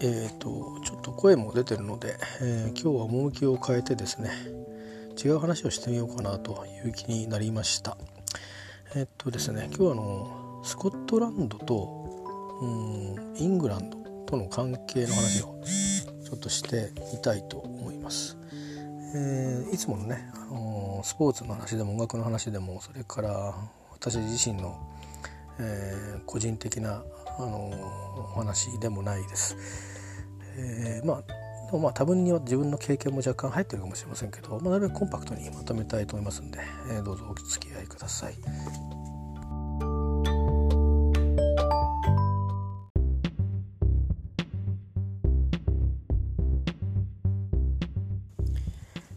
えーと、ちょっと声も出てるので、えー、今日は趣を変えてですね違う話をしてみようかなという気になりました。えっ、ー、とですね今日はあのスコットランドとうんイングランドとの関係の話をちょっとしてみたいと思います、えー、いつものね、あのスポーツの話でも音楽の話でもそれから私自身の、え、個人的なあのお話でもないです。えー、まあまあ多分には自分の経験も若干入ってるかもしれませんけど、まあ、なるべくコンパクトにまとめたいと思いますんで、えー、どうぞお付き合いください。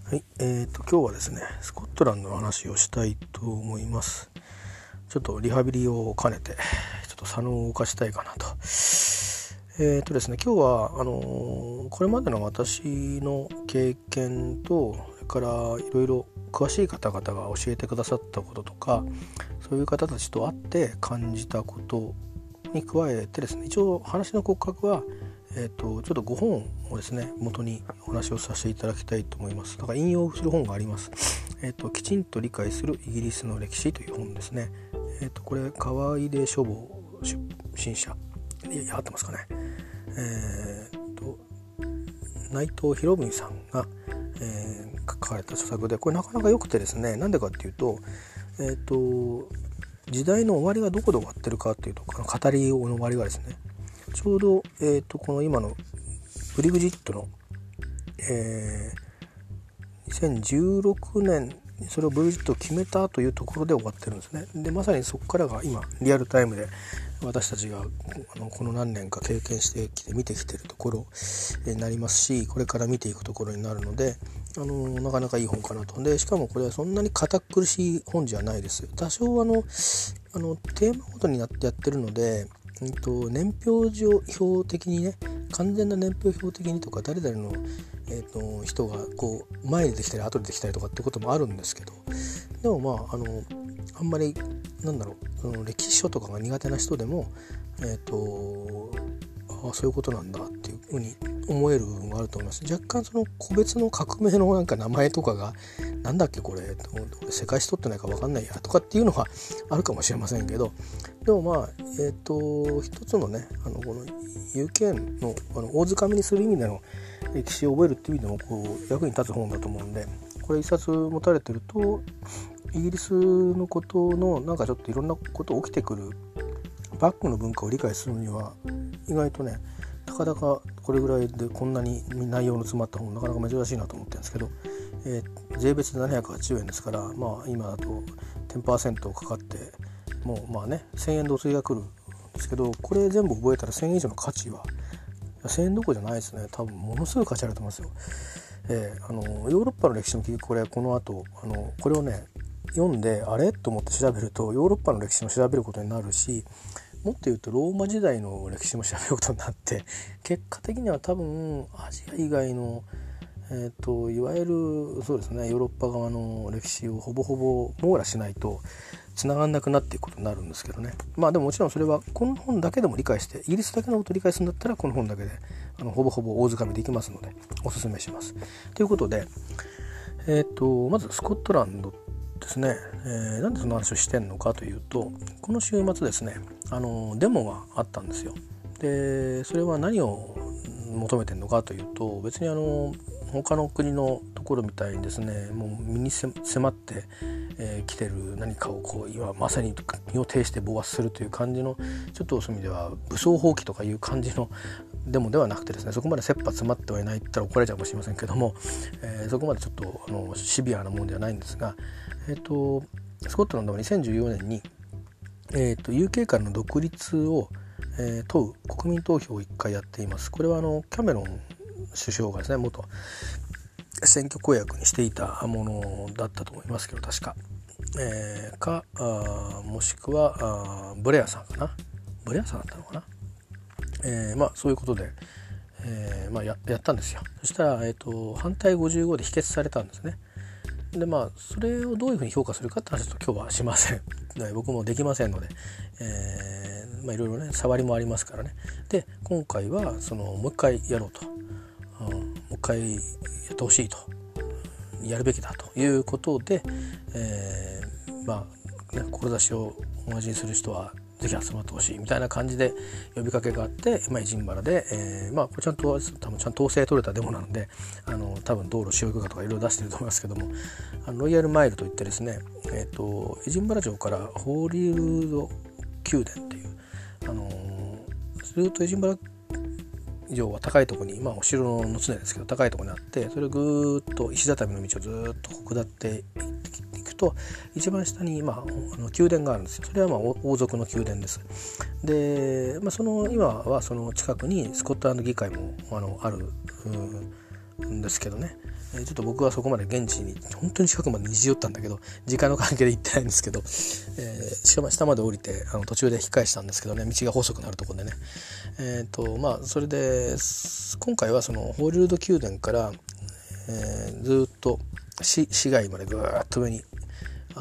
はい、えーと、今日はですねスコットランドの話をしたいと思いますちょっとリハビリを兼ねてと左脳を動かしたいかなと。えーとですね、今日はあのー、これまでの私の経験とそれからいろいろ詳しい方々が教えてくださったこととかそういう方たちと会って感じたことに加えてですね一応話の骨格は、えーと、ちょっと5本をですね元にお話をさせていただきたいと思います。だから引用する本があります、えーと、きちんと理解するイギリスの歴史という本ですね、えー、とこれ川出書房新社合ってますかねえーと、内藤博文さんが、えー、書かれた著作でこれなかなか良くてですねなんでかっていうと,、えーと、時代の終わりがどこで終わってるかっていうとこの語りの終わりがですねちょうど、えーと、この今のブリグジットの、えー、2016年それをブリグジットを決めたというところで終わってるんですね。でまさにそこからが今リアルタイムで私たちがあのこの何年か経験してきて見てきてるところになりますしこれから見ていくところになるのであのなかなかいい本かなと。でしかもこれはそんなに堅苦しい本じゃないです。多少あのあのテーマごとになってやってるので、うんと、年表上表的にね完全な年表表的にとか誰々の、えっと、人がこう前にできたり後でできたりとかってこともあるんですけどでもまああのあんまりなんだろうその歴史書とかが苦手な人でもえっ、ー、とあそういうことなんだっていうふうに思える部分があると思います。若干その個別の革命のなんか名前とかがなんだっけこれ世界史取ってないか分かんないやとかっていうのはあるかもしれませんけどでもまあえっ、ー、と一つのねあのこの UK のあの大掴みにする意味での歴史を覚えるっていう意味でもこう役に立つ本だと思うんでこれ一冊持たれてるとイギリスのことのなんかちょっといろんなこと起きてくるバックの文化を理解するには意外とねたかだかこれぐらいでこんなに内容の詰まった本なかなか珍しいなと思ってるんですけど、えー、税別で780円ですからまあ今だと10%かかってもうまあね1000円同追が来るんですけどこれ全部覚えたら1000円以上の価値は1000円どころじゃないですね多分ものすごい価値あると思いますよ。えー、あのヨーロッパの歴史も結局これこの後あのこれをね読んであれ？と思って調べるとヨーロッパの歴史も調べることになるしもっと言うとローマ時代の歴史も調べることになって 結果的には多分アジア以外の、えーと、いわゆるそうですねヨーロッパ側の歴史をほぼほぼ網羅しないとつながんなくなっていくことになるんですけどねまあでももちろんそれはこの本だけでも理解してイギリスだけのことを理解するんだったらこの本だけであのほぼほぼ大掴みできますのでおすすめします。ということで、えーと、まずスコットランドですね、えー、なんでその話をしてんのかというとこの週末ですねあのデモがあったんですよ。でそれは何を求めてるのかというと別にあの他の国のところみたいにですねもう身に迫ってえー、来てる何かをこう今まさに身を挺して暴発するという感じのちょっとそういう意味では武装蜂起とかいう感じのデモではなくてですねそこまで切羽詰まってはいないって言ったら怒られちゃうかもしれませんけども、えー、そこまでちょっとあのシビアなものではないんですが、えーと、スコットランドは2014年に、えーと、UK からの独立を、えー、問う国民投票を1回やっています。これはあのキャメロン首相がですね元選挙公約にしていたものだったと思いますけど確か、えー、かあもしくはあブレアさんかな。ブレアさんだったのかな、えー、まあそういうことで、えーまあや、やったんですよ。そしたら、えーと、反対55で否決されたんですね。でまあそれをどういうふうに評価するかって話と今日はしません。僕もできませんので、えー、まあいろいろね触りもありますからね。で今回はそのもう一回やろうと、うん、もう一回やってほしいと。やるべきだということで、えー、まあね志を同じにする人はぜひ集まってほしいみたいな感じで呼びかけがあって、まあ、ジンバラで、えー、まあこれちゃんと多分ちゃんと統制取れたデモなのであの多分道路使用許可とかいろいろ出してると思いますけどもあのロイヤルマイルといってですね、えーと、エジンバラ城からホーリールード宮殿っていう、あのー、ずっとエジンバラ城は高いところに、まあ、お城の常ですけど高いところにあってそれをぐーっと石畳の道をずっと下っていくと一番下に、まあ、あの宮殿があるんですよ。それはまあ王族の宮殿です。で、まあ、その今はその近くにスコットランド議会もあのあるんですけどね。ちょっと僕はそこまで現地に本当に近くまで虹寄ったんだけど時間の関係で行ってないんですけど、えー、しかも下まで降りてあの途中で引き返したんですけどね道が細くなるところでね。えっ、ー、とまあそれで今回はそのホーリウッド宮殿から、えー、ずっと市市街までぐーっと上に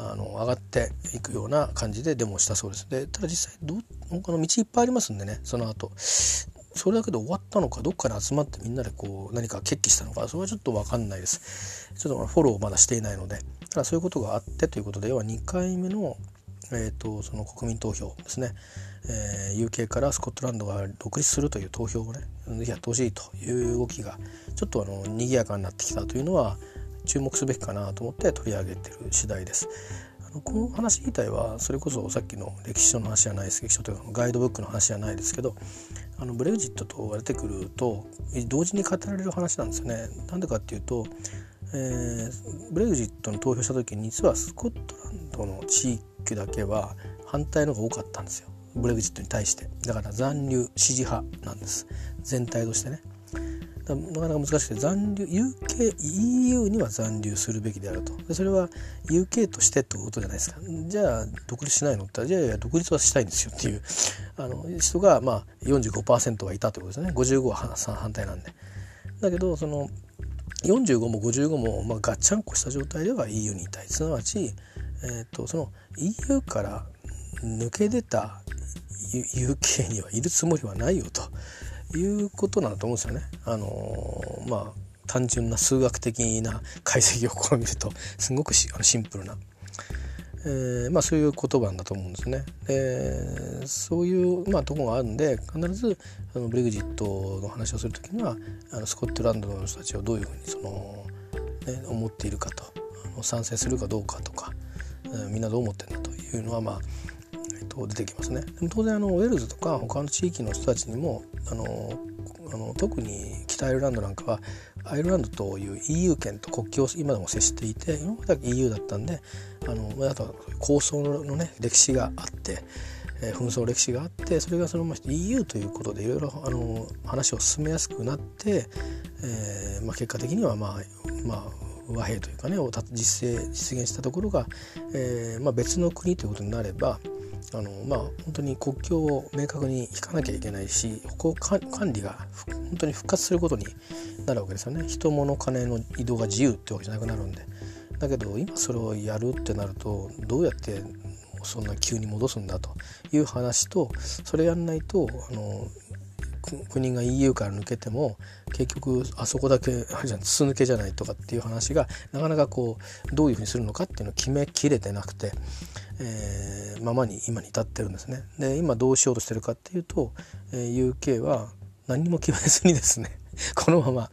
あの上がっていくような感じでデモをしたそうです。でただ実際ど他の道いっぱいありますんでねその後。それだけで終わったのかどっかに集まってみんなでこう何か決起したのかそれはちょっと分かんないです。ちょっとフォローをまだしていないので。ただそういうことがあってということで要は2回目のえーと、その国民投票ですね、えー、UK からスコットランドが独立するという投票をねやってほしいという動きがちょっとあの賑やかになってきたというのは注目すべきかなと思って取り上げてる次第です。あのこの話自体はそれこそさっきの歴史書の話じゃないです歴史書というかガイドブックの話じゃないですけどあのブレグジットと出てくると同時に語られる話なんですよね。なんでかっていうと、えー、ブレグジットの投票した時に実はスコットランドの地域だけは反対のが多かったんですよブレグジットに対してだから残留支持派なんです全体としてね。なかなか難しくて残留 UK EU には残留するべきであると。でそれは UK としてってことじゃないですか。じゃあ独立しないの？ってじゃあいや独立はしたいんですよっていうあの人がまあ45%はいたということですね。55は反対なんで。だけどその45も55も、まあ、ガッチャンコした状態では EU にいたい。すなわち、えー、とその EU から抜け出た UK にはいるつもりはないよと。いうことなんだと思うんですよね。あの、まあ単純な数学的な解析を試みるとすごくシンプルな、えー、まあ、そういう言葉なんだと思うんですね。でそういう、まあ、とこがあるんで必ずあのブレグジットの話をする時にはあのスコットランドの人たちをどういうふうにその、ね、思っているかとあの賛成するかどうかとか、えー、みんなどう思ってんだというのはまあと出てきますね。当然あのウェールズとか他の地域の人たちにもあのあの特に北アイルランドなんかはアイルランドという EU 圏と国境を今でも接していて今までは EU だったんであのあとは構想のね歴史があって。え、紛争歴史があってそれがそのまま EU ということでいろいろあの話を進めやすくなって、えーまあ、結果的にはまあまあ和平というかねを実践実現したところが、えーまあ、別の国ということになればあのまあ本当に国境を明確に引かなきゃいけないしここ管理が本当に復活することになるわけですよね。人物金の移動が自由ってわけじゃなくなるんで。だけど今それをやるってなるとどうやってそんな急に戻すんだという話とそれやんないとあの国が EU から抜けても結局あそこだけあじゃん筒抜けじゃないとかっていう話がなかなかこうどういうふうにするのかっていうのを決めきれてなくて、えー、ままに今に至ってるんですね。で今どうしようとしてるかっていうと、えー、UK は何も決めずにですね このまま、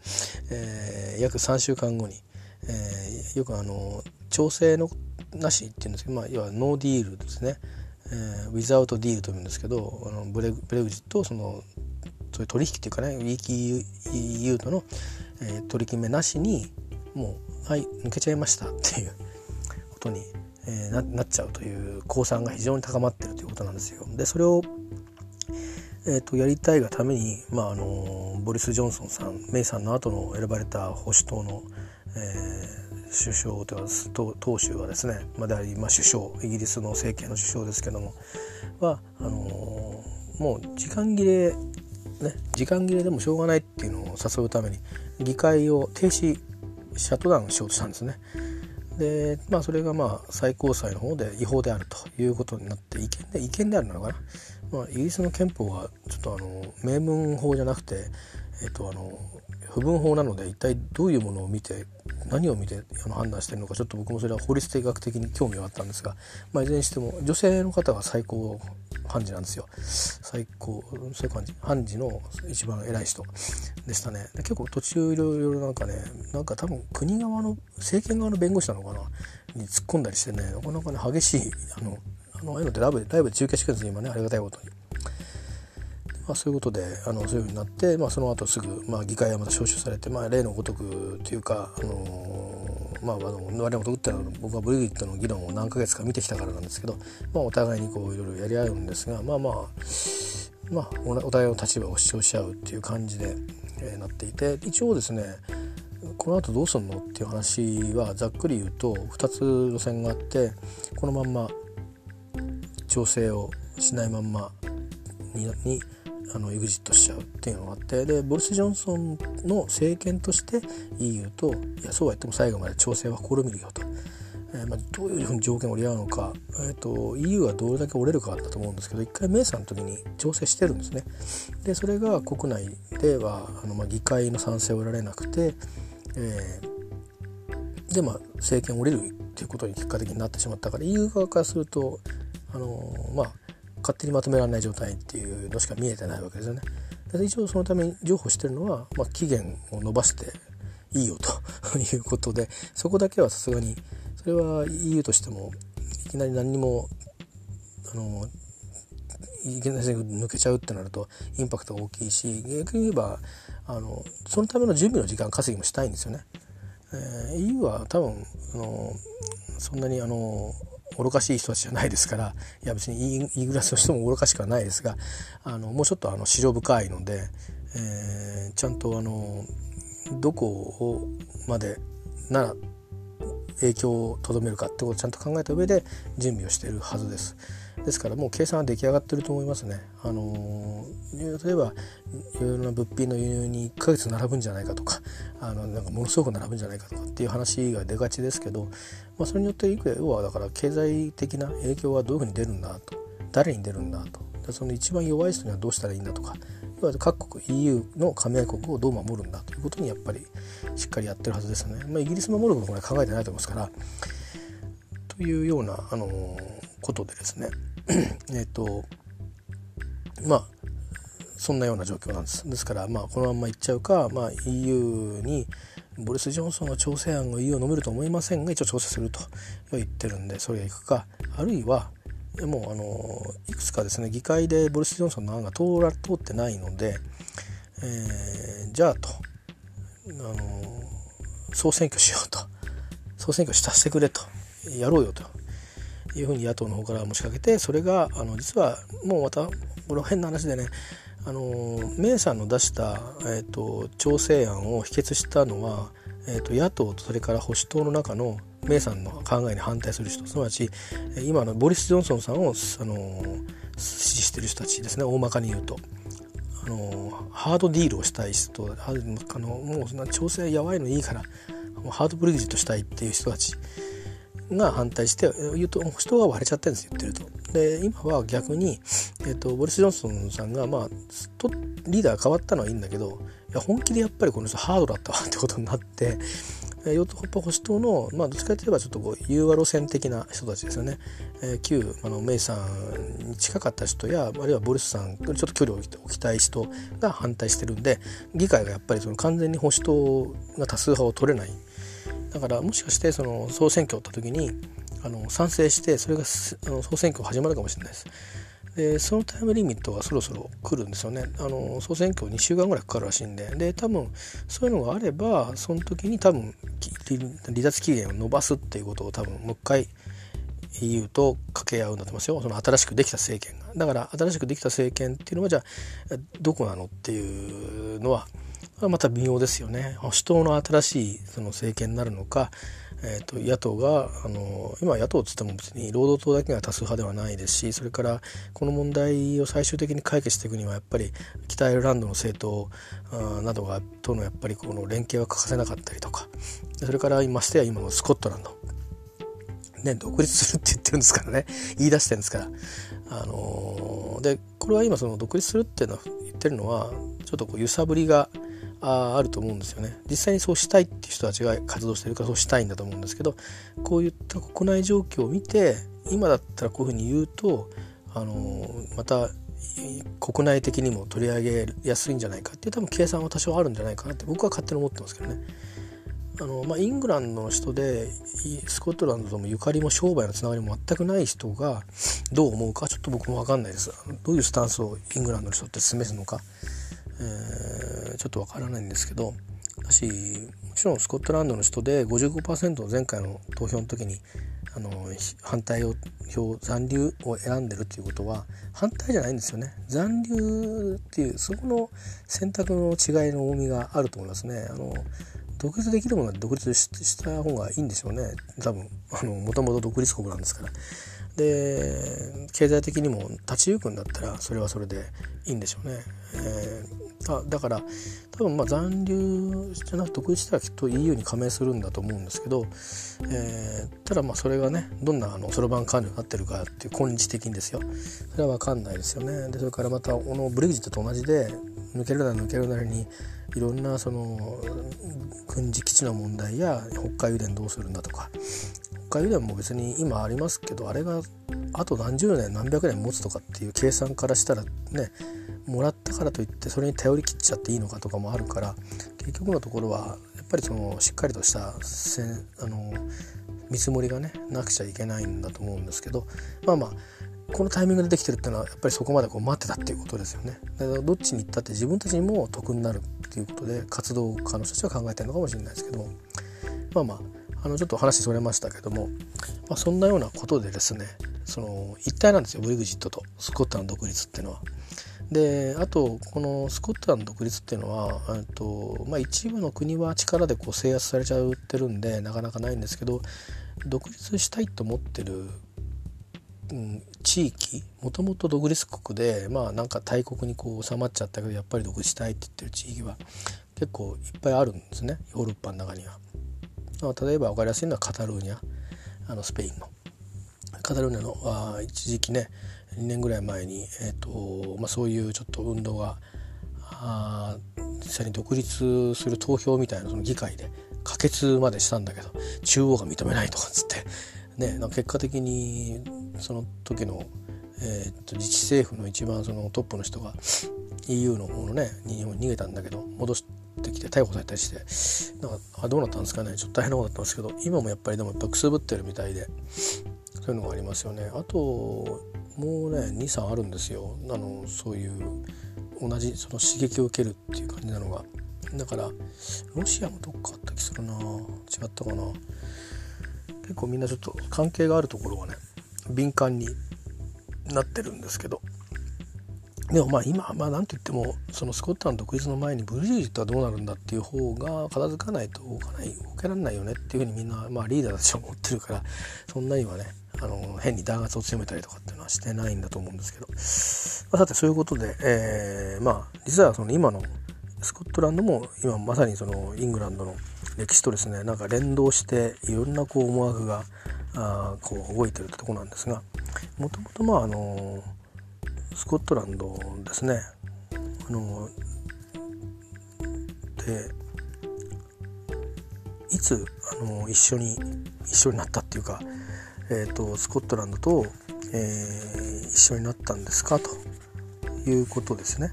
えー、約3週間後に、えー、よくあの調整のなしっていうんですけど、まあ、要はノーディールですね、えー、ウィザウトディールというんですけどあのブレブレグジットをそのそういう取引っていうかねウィーキ EU との、えー、取り決めなしにもうはい抜けちゃいましたっていうことに、えー、ななっちゃうという公算が非常に高まってるということなんですよ。でそれをえーと、やりたいがために、まあ、あのボリス・ジョンソンさんメイさんの後の選ばれた保守党の、えー、首相というか党首はですね、まあ、であり、まあ、首相イギリスの政権の首相ですけどもはあのもう時間切れね、時間切れでもしょうがないっていうのを誘うために議会を停止シャットダウンしようとしたんですね。でまあそれがまあ最高裁の方で違法であるということになって違憲で違憲であるのかな、まあ、イギリスの憲法はちょっとあの名文法じゃなくてえっとあの不文法なので一体どういうものを見て何を見てあの判断してるのかちょっと僕もそれは法律的学的に興味はあったんですが、まあ、いずれにしても女性の方が最高判事なんですよ。最高最高判事判事の一番偉い人でしたね。結構途中いろいろなんかねなんか多分国側の政権側の弁護士なのかなに突っ込んだりしてねなかなかね激しいあのあのあいうのってライブでライブ中継してくるんです今ねありがたいことに。まあ、そういうことであのそういうふうになって、まあ、その後すぐ、まあ、議会はまた招集されて、まあ、例のごとくというか、あのまあ、あの我々のごとってのは僕はブリギットの議論を何ヶ月か見てきたからなんですけど、まあ、お互いにこういろいろやり合うんですがまあまあまあ、お互いの立場を主張し合うっていう感じで、えー、なっていて一応ですねこの後どうすんのっていう話はざっくり言うと2つ路線があってこのまんま調整をしないまんまににあの EXIT しちゃうっていうのがあってでボリス・ジョンソンの政権として EU といやそうは言っても最後まで調整は試みるよと。えー、まあ、どういうふうに条件を折り合うのか、えーと、EU はどれだけ折れるかだと思うんですけど一回メーサーの時に調整してるんですね。でそれが国内ではあの、まあ、議会の賛成を得られなくて、えー、でまあ政権を折れるっていうことに結果的になってしまったから EU 側からするとあのまあ勝手にまとめられない状態っていうのしか見えてないわけですよね。で一応そのために譲歩してるのは、まあ、期限を延ばしていいよということでそこだけはさすがにそれは EU としてもいきなり何にもあのいきなり抜けちゃうってなるとインパクトが大きいし逆に言えばあのそのための準備の時間稼ぎもしたいんですよね。えー、EU は多分あのそんなにあの愚かしい人たちじゃないですからいや別にイーグラスの人も愚かしくはないですがあのもうちょっとあの市場深いので、えー、ちゃんとあのどこをまでなら影響をとどめるかってことをちゃんと考えた上で準備をしているはずです。ですからもう計算は出来上がってると思いますね。あの例えばいろいろな物品の輸入に1ヶ月並ぶんじゃないかとかあのなんかものすごく並ぶんじゃないかとかっていう話が出がちですけど、まあ、それによって要はだから経済的な影響はどういうふうに出るんだと。誰に出るんだと。その一番弱い人にはどうしたらいいんだとか。要は各国 EU の加盟国をどう守るんだということにやっぱりしっかりやってるはずですね。まあ、イギリス守ることは考えてないと思いますから。というような、あのことでですね。えっとまあそんなような状況なんです。ですからまあこのままいっちゃうか、まあ、EU にボリス・ジョンソンの調整案を EU を飲めると思いませんが一応調整すると言ってるんでそれがいくか。あるいはもうあのいくつかですね議会でボリス・ジョンソンの案が通ら通ってないので、えー、じゃあとあの総選挙しようと。総選挙させてくれと。やろうよと。いうふうに野党の方から持ちかけてそれがあの実はもうまたこれ変な話でねあのメイさんの出した、えーと、調整案を否決したのは、えーと、野党とそれから保守党の中のメイさんの考えに反対する人すなわち今のボリス・ジョンソンさんをあの支持してる人たちですね大まかに言うと。あのハードディールをしたい人あのもうそんな調整やばいのいいからもうハードブリッジとしたいっていう人たちが反対して言うと人が割れちゃってるんです言ってると。で今は逆に、えーと、ボリス・ジョンソンさんが、まあ、とリーダー変わったのはいいんだけどいや本気でやっぱりこの人ハードだったわってことになって与党保守党の、まあ、どっちかといえばちょっとこう融和路線的な人たちですよね、えー、旧あのメイさんに近かった人やあるいはボリスさんちょっと距離を置きたい人が反対してるんで議会がやっぱりその完全に保守党が多数派を取れないだからもしかしてその総選挙をった時にあの賛成してそれがあの総選挙始まるかもしれないです。でそのタイムリミットがそろそろ来るんですよね。あの総選挙2週間ぐらいかかるらしいんで。で多分そういうのがあればその時に多分離脱期限を延ばすっていうことを多分もう一回 EU と掛け合うんだと思いますよ。その新しくできた政権が。だから新しくできた政権っていうのはじゃあどこなのっていうのはまた微妙ですよね。保守党の新しいその政権になるのか、えー、と野党があの今野党っつっても別に労働党だけが多数派ではないですしそれからこの問題を最終的に解決していくにはやっぱり北アイルランドの政党などがとのやっぱりこの連携は欠かせなかったりとかそれからましてや今のスコットランド。ね、独立するって言ってるんですからね。言い出してるんですから。あのー、でこれは今その独立するっていうのは言ってるのはちょっとこう揺さぶりがああると思うんですよね。実際にそうしたいっていう人たちが活動してるからそうしたいんだと思うんですけどこういった国内状況を見て今だったらこういうふうに言うとあのまた国内的にも取り上げやすいんじゃないかっていう多分計算は多少あるんじゃないかなって僕は勝手に思ってますけどね。あのまあ、イングランドの人でスコットランドともゆかりも商売のつながりも全くない人がどう思うかちょっと僕も分かんないです。どういうスタンスをイングランドの人って示すのか、えー、ちょっと分からないんですけどだしもちろんスコットランドの人で55%前回の投票の時にあの反対を票残留を選んでるっていうことは反対じゃないんですよね。残留っていうそこの選択の違いの重みがあると思いますね。あの独立できるものは独立した方がいいんでしょうね。多分もともと独立国なんですから。で経済的にも立ち行くんだったらそれはそれでいいんでしょうね、えー、だから多分まあ残留じゃなく独立したらきっと EU に加盟するんだと思うんですけど、えー、ただまあそれがねどんなそろばん管理になってるかっていう根治的にですよ。それは分かんないですよね。でそれからまたこのブレグジットと同じで抜けるなら抜けるなりにいろんなその軍事基地の問題や北海油田どうするんだとか海油田も別に今ありますけどあれがあと何十年何百年持つとかっていう計算からしたらねもらったからといってそれに頼り切っちゃっていいのかとかもあるから結局のところはやっぱりそのしっかりとしたせんあの見積もりがねなくちゃいけないんだと思うんですけどまあまあこのタイミングでできてるっていうのはやっぱりそこまでこう待ってたっていうことですよね。だからどっちに行ったって自分たちにも得になるっていうことで活動家の人たちは考えてるのかもしれないですけどまあまああのちょっと話それましたけども、まあ、そんなようなことでですねその一体なんですよブリグジットとスコットランド独立っていうのは。であとこのスコットランド独立っていうのはと、まあ、一部の国は力でこう制圧されちゃってるんでなかなかないんですけど独立したいと思ってるうん、地域もともと独立国でまあなんか大国にこう収まっちゃったけどやっぱり独立したいって言ってる地域は結構いっぱいあるんですねヨーロッパの中には。例えば分かりやすいのはカタルーニャあのスペインの。カタルーニャのあ一時期ね2年ぐらい前に、えーとまあ、そういうちょっと運動があ実際に独立する投票みたいなその議会で可決までしたんだけど中央が認めないとかっつってね結果的にその時の、えー、と自治政府の一番そのトップの人が EU の方のね日本に逃げたんだけど戻してきて逮捕されたりしてなんかあどうなったんですかね。ちょっと大変なことだったんですけど今もやっぱりでもやっぱくすぶってるみたいでそういうのがありますよね。あともうね23あるんですよ。あのそういう同じその刺激を受けるっていう感じなのが。だからロシアもどっかあった気するな。違ったかな。結構みんなちょっと関係があるところはね敏感になってるんですけど。でもまあ今まあ何と言ってもそのスコットランド独立の前にブルージットはどうなるんだっていう方が片付かないと動かない動けられないよねっていうふうにみんなまあリーダーたちは思ってるからそんなにはねあの変に弾圧を強めたりとかっていうのはしてないんだと思うんですけど、まあ、さてそういうことで、えー、まあ実はその今のスコットランドも今まさにそのイングランドの歴史とですねなんか連動していろんなこう思惑があこう動いてるってとこなんですがもともとまああのスコットランドですね。あのでいつあの一緒に一緒になったっていうか、えーと、スコットランドと、えー、一緒になったんですか？ということですね。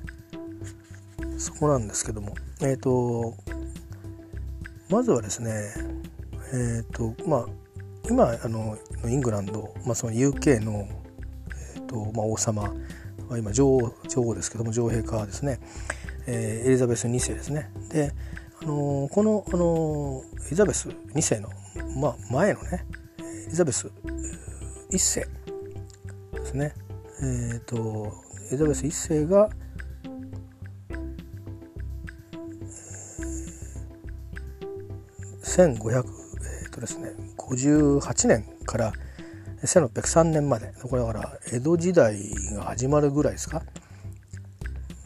そこなんですけども。えっ、ー、とまずはですねえっ、ー、とまあ今あのイングランド、まあ、その UK の、えーとまあ、王様は今女王女王ですけども女王陛下はですね、えー、エリザベス2世ですね。で、あのー、この、あのー、エリザベス2世の、まあ、前のねエリザベス1世ですね。えっ、とエリザベス1世が1500とですね58年から1603年まで。これだから江戸時代が始まるぐらいですか？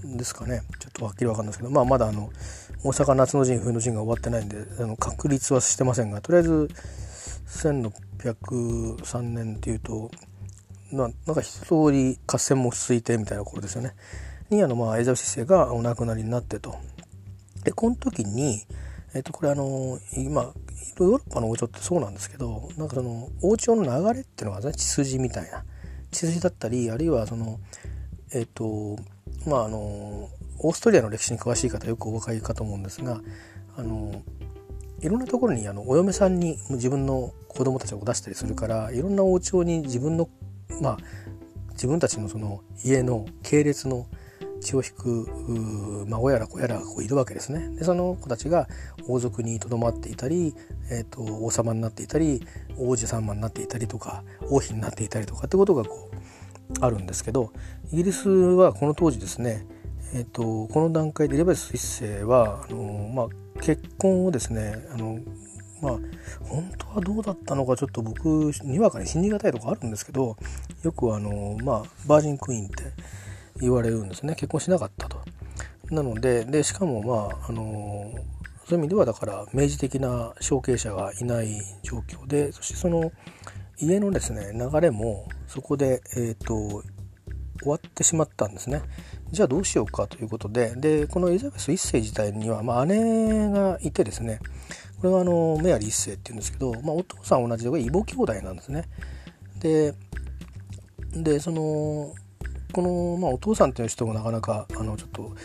ですかね。ちょっとはっきり分かんないですけど。まあまだあの大阪夏の陣冬の陣が終わってないんであの確立はしてませんがとりあえず1603年っていうとななんか一通り合戦も落ち着いてみたいな頃ですよね。にあのまあエリザベス1世がお亡くなりになってと。でこの時にえっとこれあの今ヨーロッパの王朝ってそうなんですけどなんかその王朝の流れっていうのが、ね、血筋みたいな血筋だったりあるいはそのえっとまああのオーストリアの歴史に詳しい方よくお分かりかと思うんですがあのいろんなところにあのお嫁さんに自分の子供たちを出したりするからいろんな王朝に自分のまあ自分たちのその家の系列の血を引く孫やら子やらがこういるわけですね。でその子たちが王族にとどまっていたり、えーと、王様になっていたり王子様になっていたりとか王妃になっていたりとかってことがこうあるんですけどイギリスはこの当時ですね、えーと、この段階でエリザベス1世はあの、まあ、結婚をですねあのまあ本当はどうだったのかちょっと僕にわかに信じがたいとこあるんですけどよくあのまあバージンクイーンって言われるんですね結婚しなかったと。なのででしかもまああのそういう意味ではだから明示的な承継者がいない状況でそしてその家のですね流れもそこで、えーと終わってしまったんですね。じゃあどうしようかということででこのエリザベス1世自体には、まあ、姉がいてですねこれはあのメアリー1世っていうんですけど、まあ、お父さん同じで異母兄弟なんですね。ででそのこの、まあ、お父さんという人もなかなかあのちょっと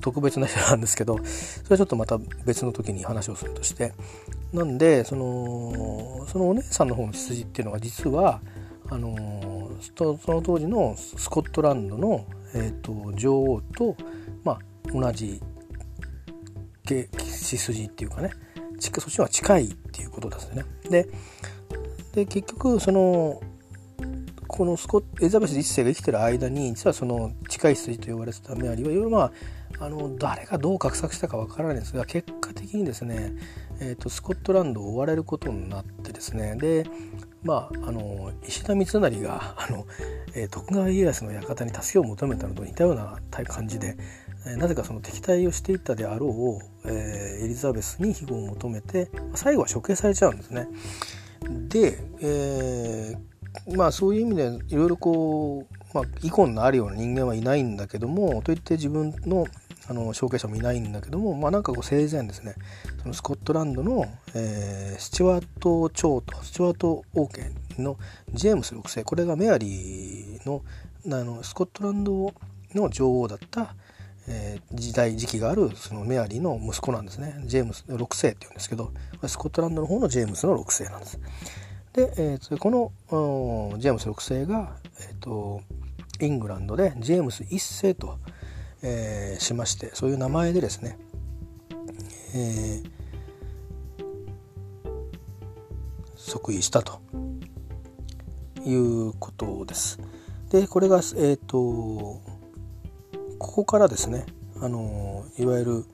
特別な人なんですけどそれはちょっとまた別の時に話をするとしてなんでそのそのお姉さんの方の血筋っていうのが実はあのその当時のスコットランドの、えーと、女王と、まあ、同じ血筋っていうかねそっちは近いっていうことですね。でで結局そのこのスコエリザベス1世が生きてる間に実はその近い筋と呼ばれてたメアリーはいろいろまああの誰がどう画策したかわからないんですが結果的にですね、えーと、スコットランドを追われることになってですねでまああの石田三成があの、えー、徳川家康の館に助けを求めたのと似たような感じで、えー、なぜかその敵対をしていったであろう、えー、エリザベスに庇護を求めて最後は処刑されちゃうんですね。で、えーまあそういう意味でいろいろこう、まあ、遺恨のあるような人間はいないんだけどもといって自分のあの証券者もいないんだけどもまあなんかこう生前ですねそのスコットランドの、えー、スチュワート朝とスチュワート王家のジェームス6世これがメアリーのあのスコットランドの女王だった、えー、時代時期があるそのメアリーの息子なんですねジェームス6世っていうんですけどスコットランドの方のジェームスの6世なんです。で、えー、このジェームス6世が、えーと、イングランドでジェームス1世と、えー、しましてそういう名前でですね、えー、即位したということです。でこれが、えーと、ここからですねあのいわゆる、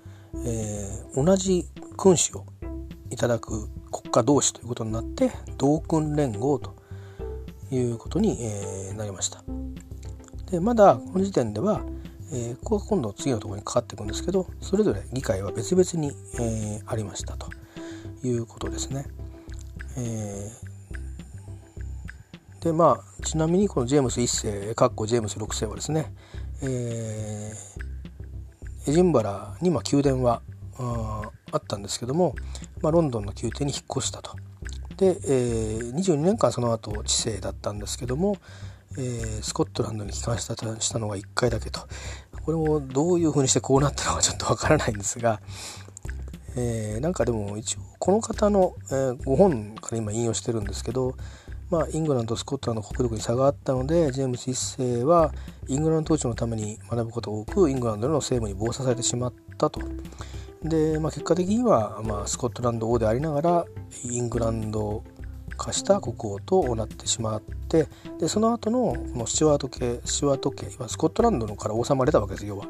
えー、同じ君主をいただく国家同士ということになって同訓連合ということに、え、なりました。でまだこの時点では、え、ここが今度次のところにかかっていくんですけどそれぞれ議会は別々に、え、ありましたということですね。え、でまあちなみにこのジェームス1世かっこジェームス6世はですね、えー、エジンバラにまあ宮殿はああったんですけども、まあ、ロンドンの宮廷に引っ越したと。で、えー、22年間その後知性だったんですけども、えー、スコットランドに帰還したしたのが1回だけとこれもどういうふうにしてこうなったのかちょっとわからないんですが、えー、なんかでも一応この方の、えー、ご本から今引用してるんですけど、まあ、イングランドとスコットランドの国力に差があったのでジェームス1世はイングランド統治のために学ぶことが多くイングランドの政務に暴殺されてしまったと。で、まあ、結果的には、まあ、スコットランド王でありながらイングランド化した国王となってしまってでその後のこのスチュワート系スチュワート系スコットランドのから治まれたわけです要は、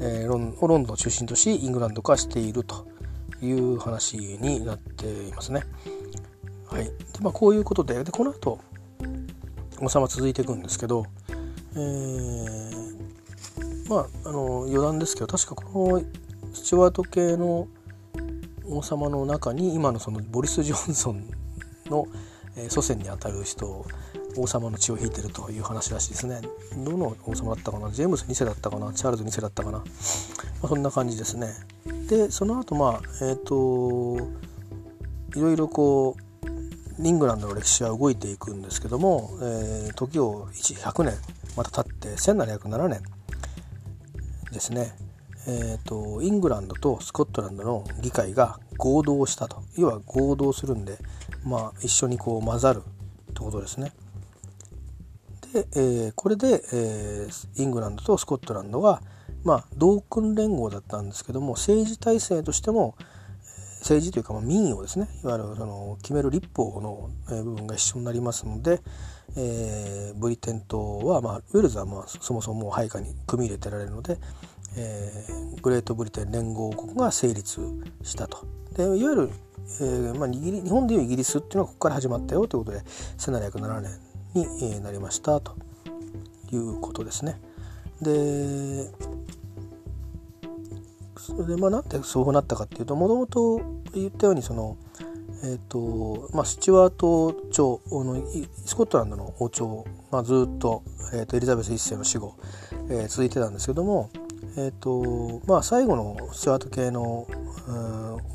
えー、ロンロンドンを中心としイングランド化しているという話になっていますね。はいでまあ、こういうことででこの後治ま続いていくんですけど、えー、まああの余談ですけど確かこのスチュワート系の王様の中に今のそのボリス・ジョンソンの、祖先にあたる人王様の血を引いてるという話らしいですね。どの王様だったかな？ジェームス2世だったかな？チャールズ2世だったかな、まあ、そんな感じですね。でその後まあえっ、ー、といろいろこうイングランドの歴史は動いていくんですけども、えー、時を100年また経って1707年ですね。えーと、イングランドとスコットランドの議会が合同したと要は合同するんで、まあ、一緒にこう混ざるってことですね。で、えー、これで、えー、イングランドとスコットランドが、まあ、同訓連合だったんですけども政治体制としても政治というか、まあ、民意をですねいわゆるその決める立法の部分が一緒になりますので、えー、ブリテン島は、まあ、ウェルズはまあそもそも配下に組み入れてられるので、えー、グレートブリテン連合国が成立したと。でいわゆる、えーまあ、日本でいうイギリスっていうのはここから始まったよということで1707年になりましたということですね。でそれでまあなんでそうなったかっていうともともと言ったようにそのえーとまあ、スチュワート朝のスコットランドの王朝がずっと,、えーと、エリザベス1世の死後、えー、続いてたんですけども、えーとまあ、最後のスチュワート系の、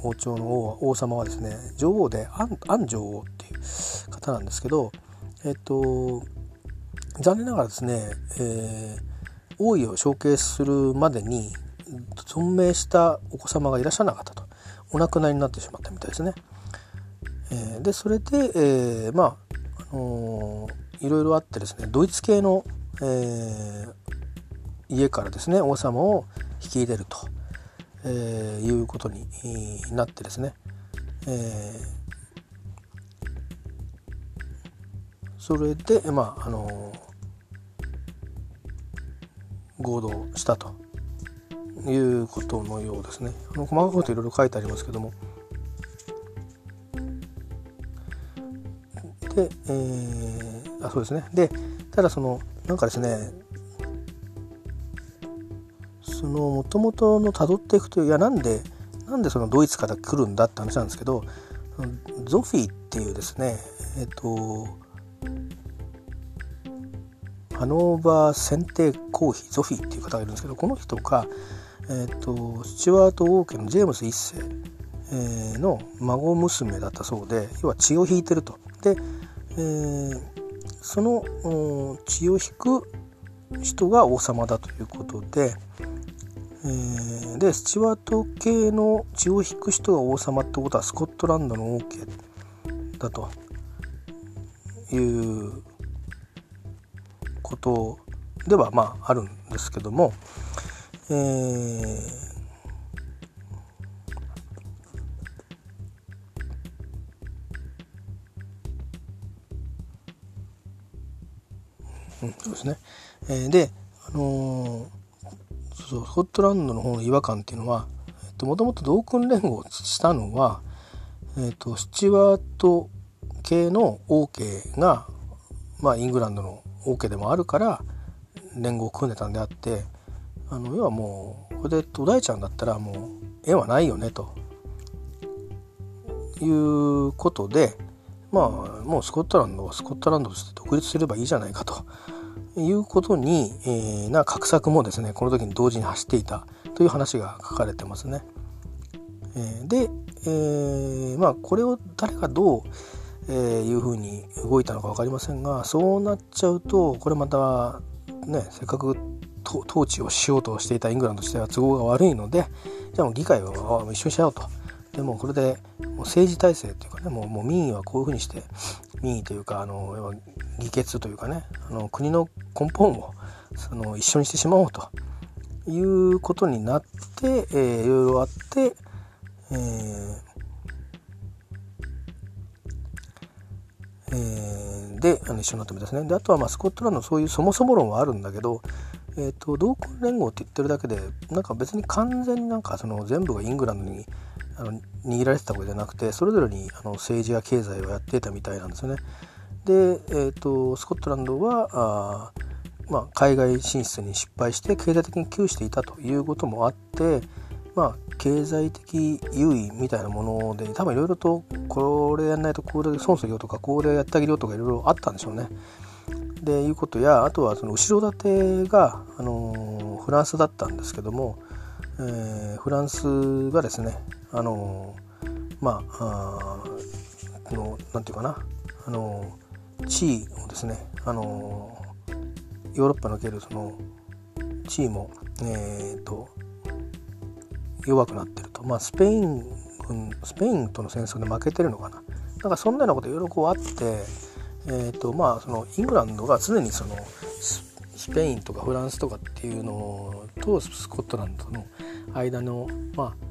王朝の王王様はですね女王でアン女王っていう方なんですけど、えーと、残念ながらですね、えー、王位を承継するまでに存命したお子様がいらっしゃらなかったとお亡くなりになってしまったみたいですね。えー、でそれで、えー、まあ、あのー、いろいろあってですねドイツ系の、え家からですね王様を引き入れると、えいうことになってですね、えそれでまああの合同したということのようですね。あの細かいこといろいろ書いてありますけども。で、えー、あそうですね。で、ただその、なんかですね、その、もともとの辿っていくという、いや、なんで、なんでそのドイツから来るんだって話なんですけど、ゾフィーっていうですね、えっ、と、ハノーバー選定公妃ゾフィーっていう方がいるんですけどこの人が、えーと、スチュワート王家のジェームス1世、え、の孫娘だったそうで要は血を引いてると。で、えー、その血を引く人が王様だということで、えー、でスチュワート系の血を引く人が王様ってことはスコットランドの王家だということではまああるんですけども、えーうん、そうですね。えー、で、あのー、そうスコットランドの方の違和感っていうのは、えっと、もともと同訓連合をしたのは、えっと、スチュワート系の王家が、まあ、イングランドの王家でもあるから連合を組んでたんであってあの要はもうこれで途絶えちゃうんだったらもう縁はないよねと。いうことでまあもうスコットランドはスコットランドとして独立すればいいじゃないかと。いうことに、えー、な画策もですねこの時に同時に走っていたという話が書かれてますね。えー、で、えー、まあこれを誰がどう、えー、いうふうに動いたのか分かりませんがそうなっちゃうとこれまたねせっかく統治をしようとしていたイングランドとしては都合が悪いのでじゃあもう議会は一緒にしちゃおうと。でもこれでもう政治体制というかねもうもう民意はこういうふうにして民意というかあの議決というかねあの国の根本をその一緒にしてしまおうということになって、えー、いろいろあって、えーえー、であの一緒になったみたいですね。であとはまあスコットランドそういうそもそも論はあるんだけどえーと、同婚連合って言ってるだけでなんか別に完全になんかその全部がイングランドにあの握られてたわけじゃなくてそれぞれにあの政治や経済をやってたみたいなんですよね。で、えーと、スコットランドはあ、まあ、海外進出に失敗して経済的に窮していたということもあって、まあ経済的優位みたいなもので多分いろいろとこれやんないとこれ損するよとかこれやってあげるよとかいろいろあったんでしょうね。でいうことやあとはその後ろ盾が、あの、フランスだったんですけども、えー、フランスがですね、あの、まああのなんていうかな、あの地位をですね、あのヨーロッパにおけるその地位も、えーと、弱くなってると、まあ、スペイン軍スペインとの戦争で負けてるのかな。なんかそんなようなこといろいろこうあって、えーとまあ、そのイングランドが常にそのスペインとかフランスとかっていうのとスコットランドの間の、まあ、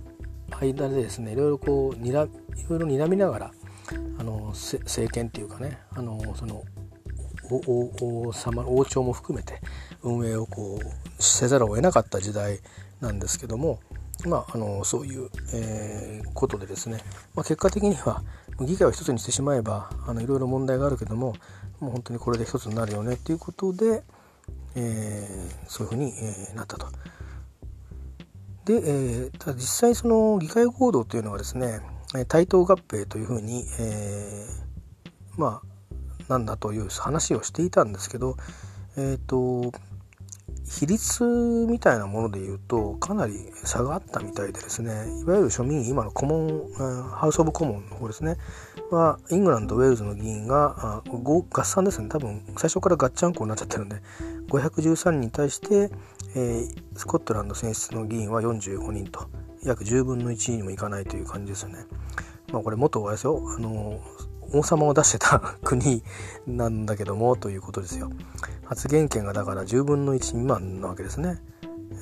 間でですねいろいろこうにらいろいろ睨みながらあの政権っていうかねあのその王様王朝も含めて運営をこうせざるを得なかった時代なんですけども、まあ、あのそういう、えー、ことでですね、まあ、結果的には議会を一つにしてしまえばあのいろいろ問題があるけどももう本当にこれで一つになるよねっていうことで、えー、そういうふうに、え、なったと。で、えー、ただ実際その議会行動というのはですね対等合併というふうに、えー、まあなんだという話をしていたんですけど、えーと、比率みたいなもので言うとかなり差があったみたいでですねいわゆる庶民今のコモンハウス・オブ・コモンの方ですねはイングランドウェールズの議員が合算ですね。多分最初からガッチャンコになっちゃってるんで513人に対して、えー、スコットランド選出の議員は45人と約10分の1にもいかないという感じですよね。まあこれ元はですよあの王様を出してた 国なんだけどもということですよ。発言権がだから10分の1未満なわけですね。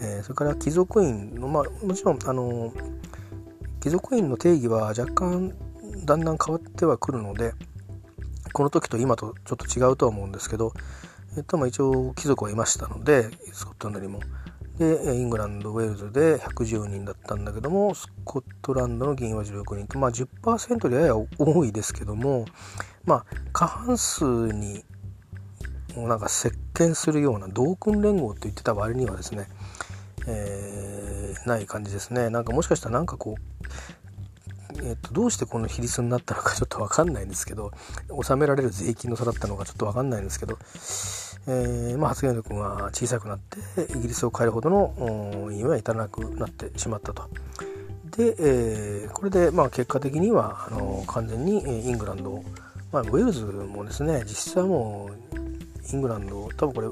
えー、それから貴族院のまあもちろんあの貴族院の定義は若干だんだん変わってはくるのでこの時と今とちょっと違うとは思うんですけど、えっと、まあ一応貴族はいましたのでスコットランドにも。でイングランドウェールズで110人だったんだけどもスコットランドの議員は16人とまあ10%でやや多いですけどもまあ過半数になんか席巻するような同訓連合と言ってた割にはですね、えー、ない感じですねなんかもしかしたらなんかこうえー、とどうしてこの比率になったのかちょっと分かんないんですけど納められる税金の差だったのかちょっと分かんないんですけどえーまあ、発言力が小さくなってイギリスを変えるほどの意味は至らなくなってしまったと。で、えー、これでまあ結果的にはあの完全にイングランド、まあ、ウェールズもですね実際はもうイングランド多分これ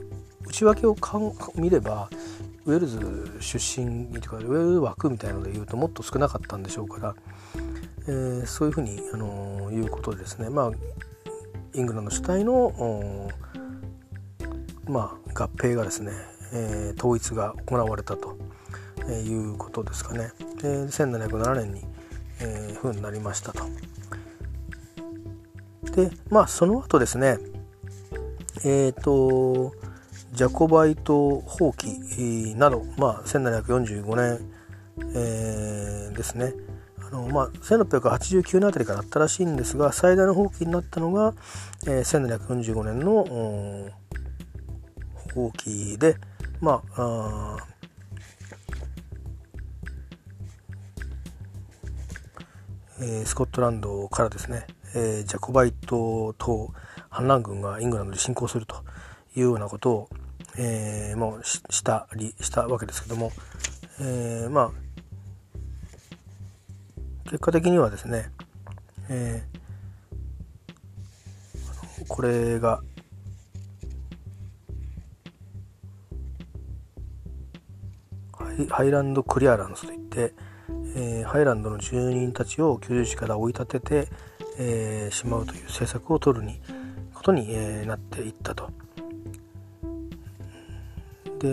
内訳をかん見ればウェールズ出身というかウェールズ枠みたいので言うともっと少なかったんでしょうから、えー、そういうふうに、あのいうことでですねまあイングランド主体のまあ、合併がですね、えー、統一が行われたということですかね。で1707年に、えー、ふうになりましたと。でまあその後ですねえっ、ー、とジャコバイト放棄など、まあ、1745年、えー、ですねあの、まあ、1689年あたりからあったらしいんですが最大の放棄になったのが、えー、1745年のでまあえー、スコットランドからですね、えー、ジャコバイト島反乱軍がイングランドに侵攻するというようなことを、えー、もうしたりしたわけですけども、えー、まあ結果的にはですね、えー、これがハイランドクリアランスといって、えー、ハイランドの住人たちを居住地から追い立てて、えー、しまうという政策を取るにことに、えー、なっていったと。で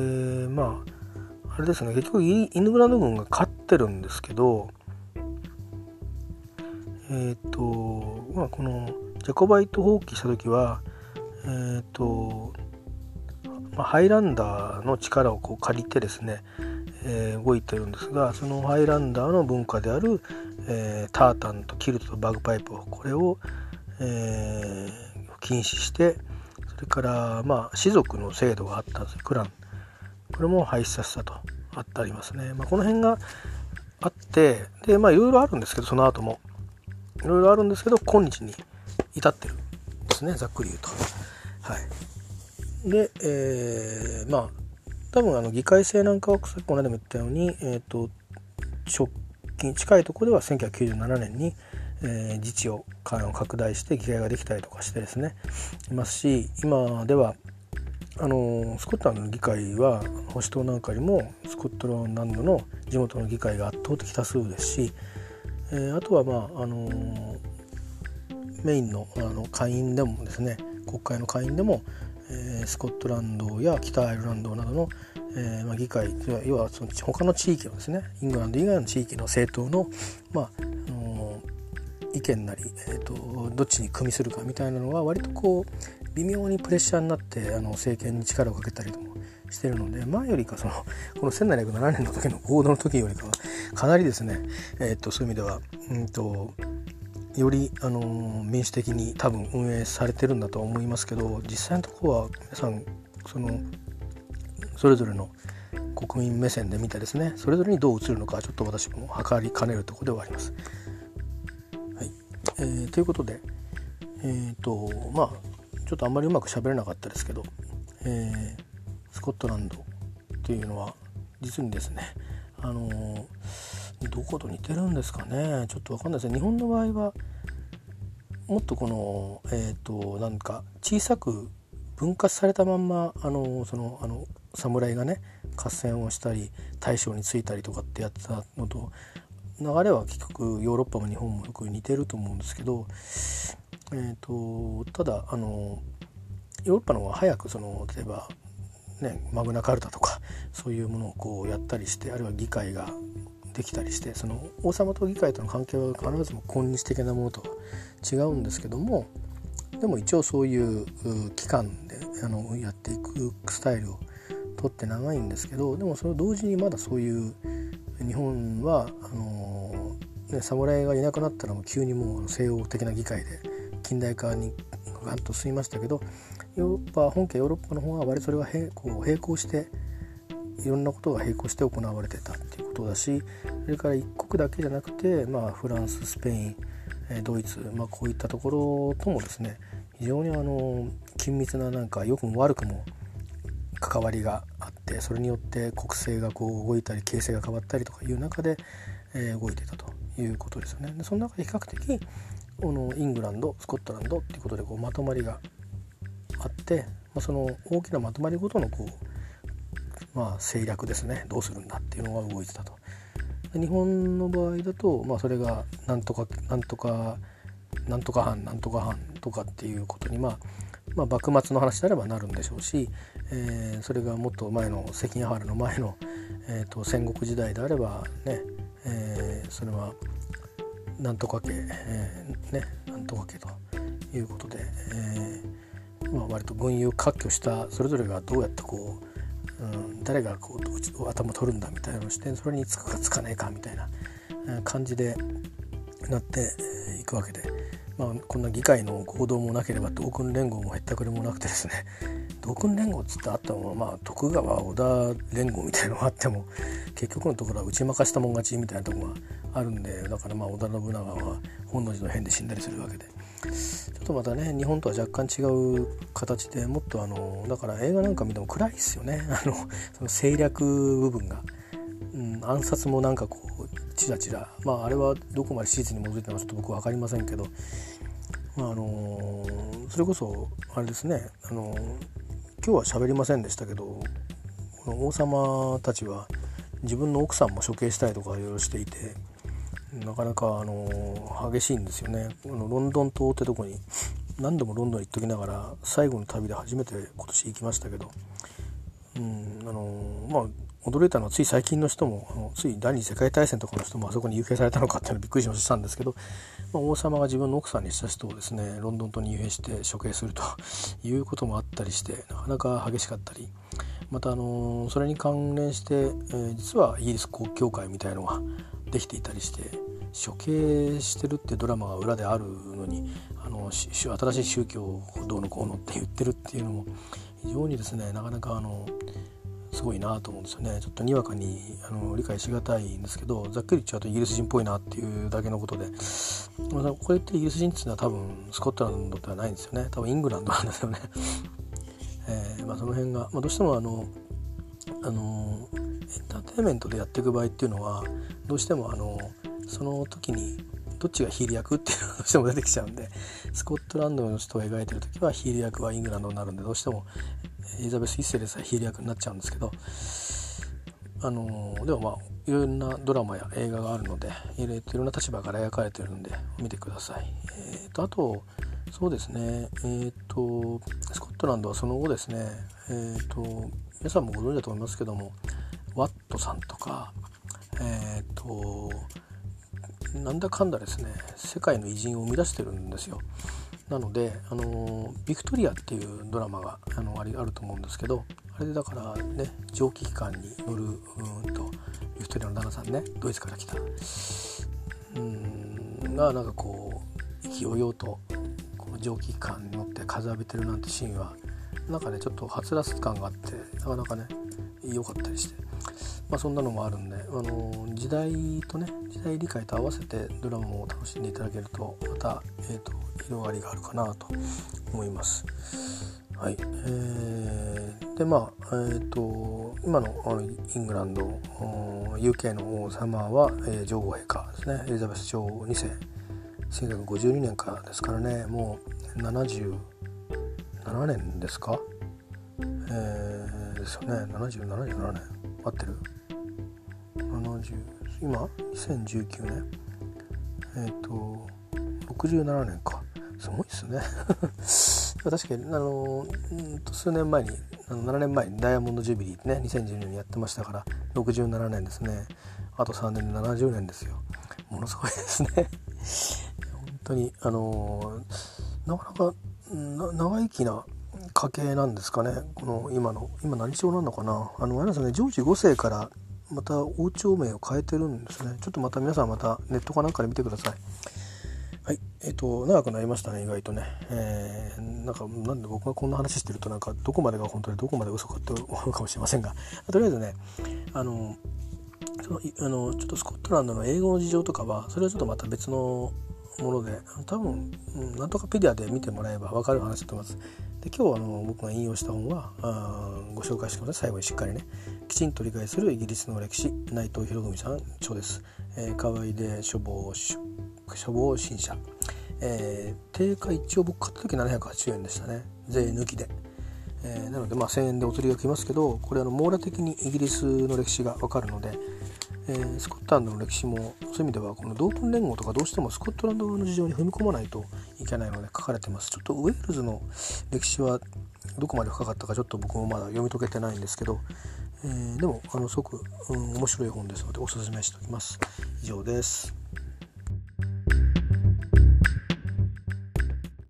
まああれですね結局イングランド軍が勝ってるんですけどえっ、ー、とまあこのジャコバイト放棄した時はえっ、ー、とまあ、ハイランダーの力をこう借りてですね、え、動いてるんですがそのハイランダーの文化である、え、タータンとキルトとバグパイプをこれを、え、禁止してそれからまあ士族の制度があったクラン。これも廃止させたとあってありますね、まあ、この辺が、あってでまあいろいろあるんですけどその後も。いろいろあるんですけど今日に至ってるんですねざっくり言うと。はい、で、えー、まあ多分あの議会制なんかはさっきこの間も言ったように、えーと、直近近いところでは1997年に、えー、自治を拡大して議会ができたりとかしてですねいますし今ではあのスコットランドの議会は保守党なんかよりもスコットランドの地元の議会が圧倒的多数ですし、えー、あとはまああのメインのあの会員でもですね国会の会員でも、え、スコットランドや北アイルランドなどの、えーまあ、議会要はその他の地域のですねイングランド以外の地域の政党の、まああの意見なり、えーと、どっちに組みするかみたいなのが割とこう微妙にプレッシャーになってあの政権に力をかけたりもしてるので前よりかそのこの1707年の時の合同の時よりかはかなりですね、えー、っとそういう意味では、うんと、より、あの民主的に多分運営されてるんだと思いますけど実際のところは皆さんそのそれぞれの国民目線で見てですねそれぞれにどう映るのかちょっと私も測りかねるとこではあります。はいえー、ということで、えーとまあ、ちょっとあんまりうまく喋れなかったですけど、えー、スコットランドっていうのは実にですねあのー、どこと似てるんですかね。ちょっと分かんないですね。日本の場合はもっとこのえっ、ー、となんか小さく分割されたまんまあのそのあの侍がね合戦をしたり大将についたりとかってやってたのと流れは結局ヨーロッパも日本もよく似てると思うんですけどえーと、ただあのヨーロッパの方が早くその例えば、ね、マグナカルタとかそういうものをこうやったりしてあるいは議会ができたりしてその王様と議会との関係は必ずも今日的なものとは違うんですけどもでも一応そういう期間であのやっていくスタイルをとって長いんですけどでもそれ同時にまだそういう日本はあの、ね、侍がいなくなったらもう急にもう西洋的な議会で近代化にガンと進みましたけどヨーロッパ本家ヨーロッパの方は割とそれが並こう並行していろんなことが並行して行われてたっていうことだしそれから一国だけじゃなくて、まあ、フランススペインドイツ、まあ、こういったところともですね非常にあの緊密ななんか良くも悪くも関わりがあってそれによって国政がこう動いたり形勢が変わったりとかいう中で、えー、動いてたということですよね。でその中で比較的このイングランドスコットランドっていうことでこうまとまりがあって、まあ、その大きなまとまりごとのこう、まあ、政略ですねどうするんだっていうのが動いてたと。日本の場合だと、まあ、それがなんとかなんとかなんとか藩なんとか藩とかっていうことに、まあ、まあ幕末の話であればなるんでしょうし、えー、それがもっと前の関ヶ原の前の、えーと戦国時代であればね、えー、それはなんとか家、えー、ねなんとか家ということで、えー、まあ、割と群雄割拠したそれぞれがどうやってこう、誰がこう頭取るんだみたいなのをしてそれにつくかつかないかみたいな感じでなっていくわけで、まあ、こんな議会の行動もなければ同訓連合もへったくれもなくてですね 同訓連合っつってあったのは、まあ、徳川織田連合みたいのがあっても 結局のところは打ち負かしたもん勝ちみたいなとこがあるんでだからまあ織田信長は本能寺の変で死んだりするわけで。っとまたね日本とは若干違う形でもっとあのだから映画なんか見ても暗いですよね。あのその政略部分が、うん、暗殺もなんかこうチラチラ。まああれはどこまで史実に基づいてるのかちょっと僕分かりませんけど、まあ、あのそれこそあれですね。あの今日は喋りませんでしたけどこの王様たちは自分の奥さんも処刑したりとかいろいろしていてなかなか、あの激しいんですよね。あのロンドン島ってとこに何度もロンドン行っときながら最後の旅で初めて今年行きましたけど、うんあのまあ驚いたのはつい最近の人もあのつい第二次世界大戦とかの人もあそこに幽閉されたのかっていうのびっくりしましたんですけど、まあ、王様が自分の奥さんにした人をですねロンドン島に幽閉して処刑すると いうこともあったりしてなかなか激しかったり。また、あのそれに関連して、えー、実はイギリス国教会みたいのができていたりして処刑してるってドラマが裏であるのにあの新しい宗教をどうのこうのって言ってるっていうのも非常にですねなかなかあのすごいなと思うんですよね。ちょっとにわかにあの理解しがたいんですけどざっくり言っちゃうとイギリス人っぽいなっていうだけのことで、まあ、これってイギリス人っていうのは多分スコットランドではないんですよね。多分イングランドなんですよね。えーまあ、その辺が、まあ、どうしてもあのあのエンターテインメントでやっていく場合っていうのはどうしてもあのその時にどっちがヒール役っていうのがどうしても出てきちゃうんで スコットランドの人を描いてる時はヒール役はイングランドになるんでどうしてもエリザベス・一世でさえヒール役になっちゃうんですけどあのでもまあいろんなドラマや映画があるのでいろいろな立場から描かれてるんで見てください。えーと、あとそうですね。えっ、ー、とスコットランドはその後ですね。えっ、ー、と皆さんもご存知だと思いますけどもワットさんとかえっ、ー、となんだかんだですね世界の偉人を生み出してるんですよ。なのであのビクトリアっていうドラマがあのありあると思うんですけどあれでだからね蒸気機関に乗るうんとビクトリアの旦那さんねドイツから来た。うんがなんかこう勢いようと蒸気機関に乗って風浴びてるなんてシーンはなんかねちょっとはつらつ感があってなかなかね良かったりして。まあ、そんなのもあるんで、あの時代とね時代理解と合わせてドラマを楽しんでいただけるとまた、えーと、広がりがあるかなと思います。はい、えー、でまあえーと、今のイングランド UK の王様は、えー、女王陛下ですね。エリザベス女王2世1952年からですからねもう77年ですか、えー、ですよね7077年合ってる？70今2019年えっ、ー、と67年か。すごいですね。確かにあの数年前にあの7年前にダイヤモンドジュビリーってね2012年にやってましたから67年ですね。あと3年で70年ですよ。ものすごいですね。当にあのなかなか長生きな家系なんですかね。この今の今何朝なのかな。あのあれですね。ジョージ5世からまた王朝名を変えてるんですね。ちょっとまた皆さんまたネットかなんかで見てください。はい。えっ、ー、と長くなりましたね意外とね。えー、なんかなんで僕がこんな話してるとなんかどこまでが本当でどこまで嘘かって思うかもしれませんが。とりあえずねあのそのあのちょっとスコットランドの英語の事情とかはそれはちょっとまた別のもので多分、うん、なんとかペディアで見てもらえば分かる話だと思います。で今日あの僕が引用した本はあご紹介してください最後にしっかりねきちんと理解するイギリスの歴史内藤博文さん著です、えー、河合で処方処方新社、えー、定価一応僕買った時780円でしたね。税抜きで、えー、なのでまあ1000円でお釣りが来ますけどこれあの網羅的にイギリスの歴史が分かるのでえー、スコットランドの歴史もそういう意味ではこの同文連合とかどうしてもスコットランドの事情に踏み込まないといけないので書かれてます。ちょっとウェールズの歴史はどこまで深かったかちょっと僕もまだ読み解けてないんですけど、えー、でもあのすごく、うん、面白い本ですのでおすすめしておきます。以上です。